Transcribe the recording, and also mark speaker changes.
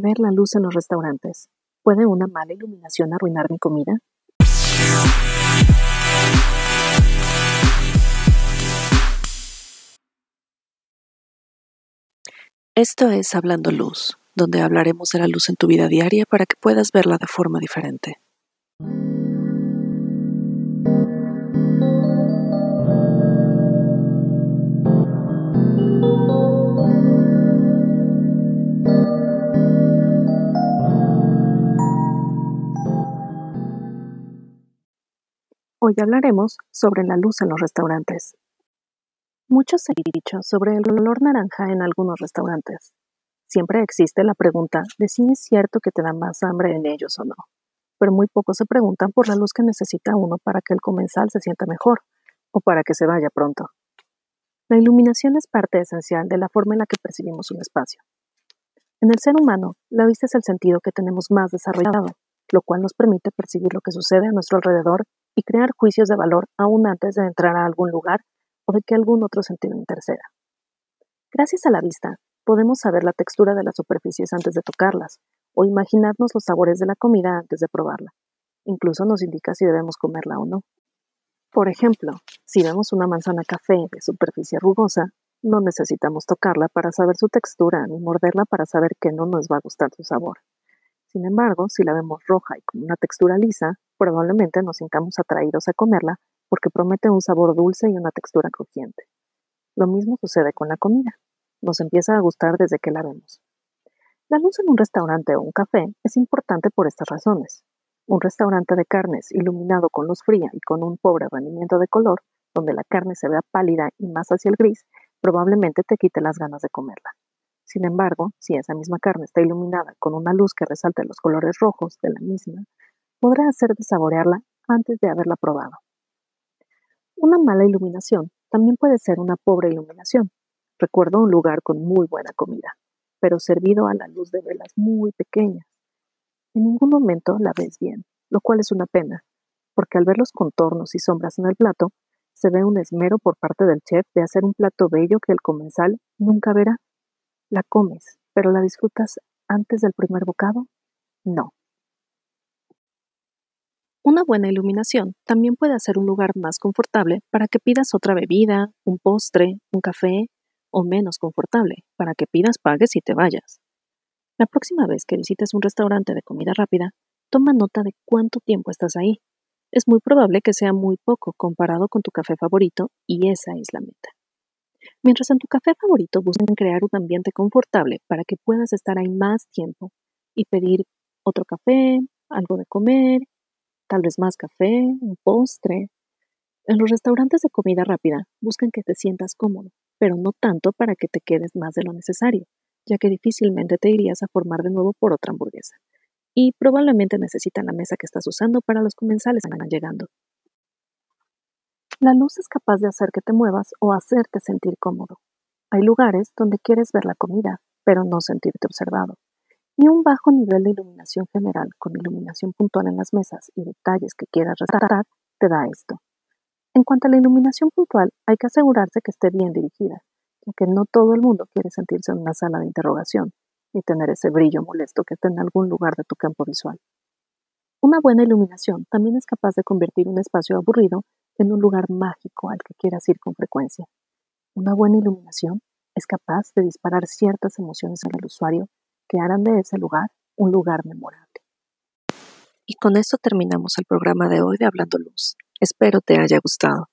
Speaker 1: ver la luz en los restaurantes. ¿Puede una mala iluminación arruinar mi comida? Esto es Hablando Luz, donde hablaremos de la luz en tu vida diaria para que puedas verla de forma diferente. Hoy hablaremos sobre la luz en los restaurantes. Muchos se han dicho sobre el olor naranja en algunos restaurantes. Siempre existe la pregunta de si es cierto que te da más hambre en ellos o no, pero muy pocos se preguntan por la luz que necesita uno para que el comensal se sienta mejor o para que se vaya pronto. La iluminación es parte esencial de la forma en la que percibimos un espacio. En el ser humano, la vista es el sentido que tenemos más desarrollado, lo cual nos permite percibir lo que sucede a nuestro alrededor y crear juicios de valor aún antes de entrar a algún lugar o de que algún otro sentido interceda. Gracias a la vista, podemos saber la textura de las superficies antes de tocarlas, o imaginarnos los sabores de la comida antes de probarla. Incluso nos indica si debemos comerla o no. Por ejemplo, si vemos una manzana café de superficie rugosa, no necesitamos tocarla para saber su textura ni morderla para saber que no nos va a gustar su sabor. Sin embargo, si la vemos roja y con una textura lisa, probablemente nos sintamos atraídos a comerla porque promete un sabor dulce y una textura crujiente. Lo mismo sucede con la comida. Nos empieza a gustar desde que la vemos. La luz en un restaurante o un café es importante por estas razones. Un restaurante de carnes iluminado con luz fría y con un pobre rendimiento de color, donde la carne se vea pálida y más hacia el gris, probablemente te quite las ganas de comerla. Sin embargo, si esa misma carne está iluminada con una luz que resalte los colores rojos de la misma, podrá hacerte saborearla antes de haberla probado. Una mala iluminación también puede ser una pobre iluminación. Recuerdo un lugar con muy buena comida, pero servido a la luz de velas muy pequeñas. En ningún momento la ves bien, lo cual es una pena, porque al ver los contornos y sombras en el plato, se ve un esmero por parte del chef de hacer un plato bello que el comensal nunca verá. La comes, pero la disfrutas antes del primer bocado? No. Una buena iluminación también puede hacer un lugar más confortable para que pidas otra bebida, un postre, un café, o menos confortable para que pidas, pagues y te vayas. La próxima vez que visites un restaurante de comida rápida, toma nota de cuánto tiempo estás ahí. Es muy probable que sea muy poco comparado con tu café favorito y esa es la meta. Mientras en tu café favorito buscan crear un ambiente confortable para que puedas estar ahí más tiempo y pedir otro café, algo de comer, tal vez más café, un postre. En los restaurantes de comida rápida buscan que te sientas cómodo, pero no tanto para que te quedes más de lo necesario, ya que difícilmente te irías a formar de nuevo por otra hamburguesa. Y probablemente necesitan la mesa que estás usando para los comensales que van llegando. La luz es capaz de hacer que te muevas o hacerte sentir cómodo. Hay lugares donde quieres ver la comida, pero no sentirte observado. Y un bajo nivel de iluminación general, con iluminación puntual en las mesas y detalles que quieras resaltar, te da esto. En cuanto a la iluminación puntual, hay que asegurarse que esté bien dirigida, ya que no todo el mundo quiere sentirse en una sala de interrogación, ni tener ese brillo molesto que está en algún lugar de tu campo visual. Una buena iluminación también es capaz de convertir un espacio aburrido en un lugar mágico al que quieras ir con frecuencia. Una buena iluminación es capaz de disparar ciertas emociones en el usuario que harán de ese lugar un lugar memorable. Y con esto terminamos el programa de hoy de Hablando Luz. Espero te haya gustado.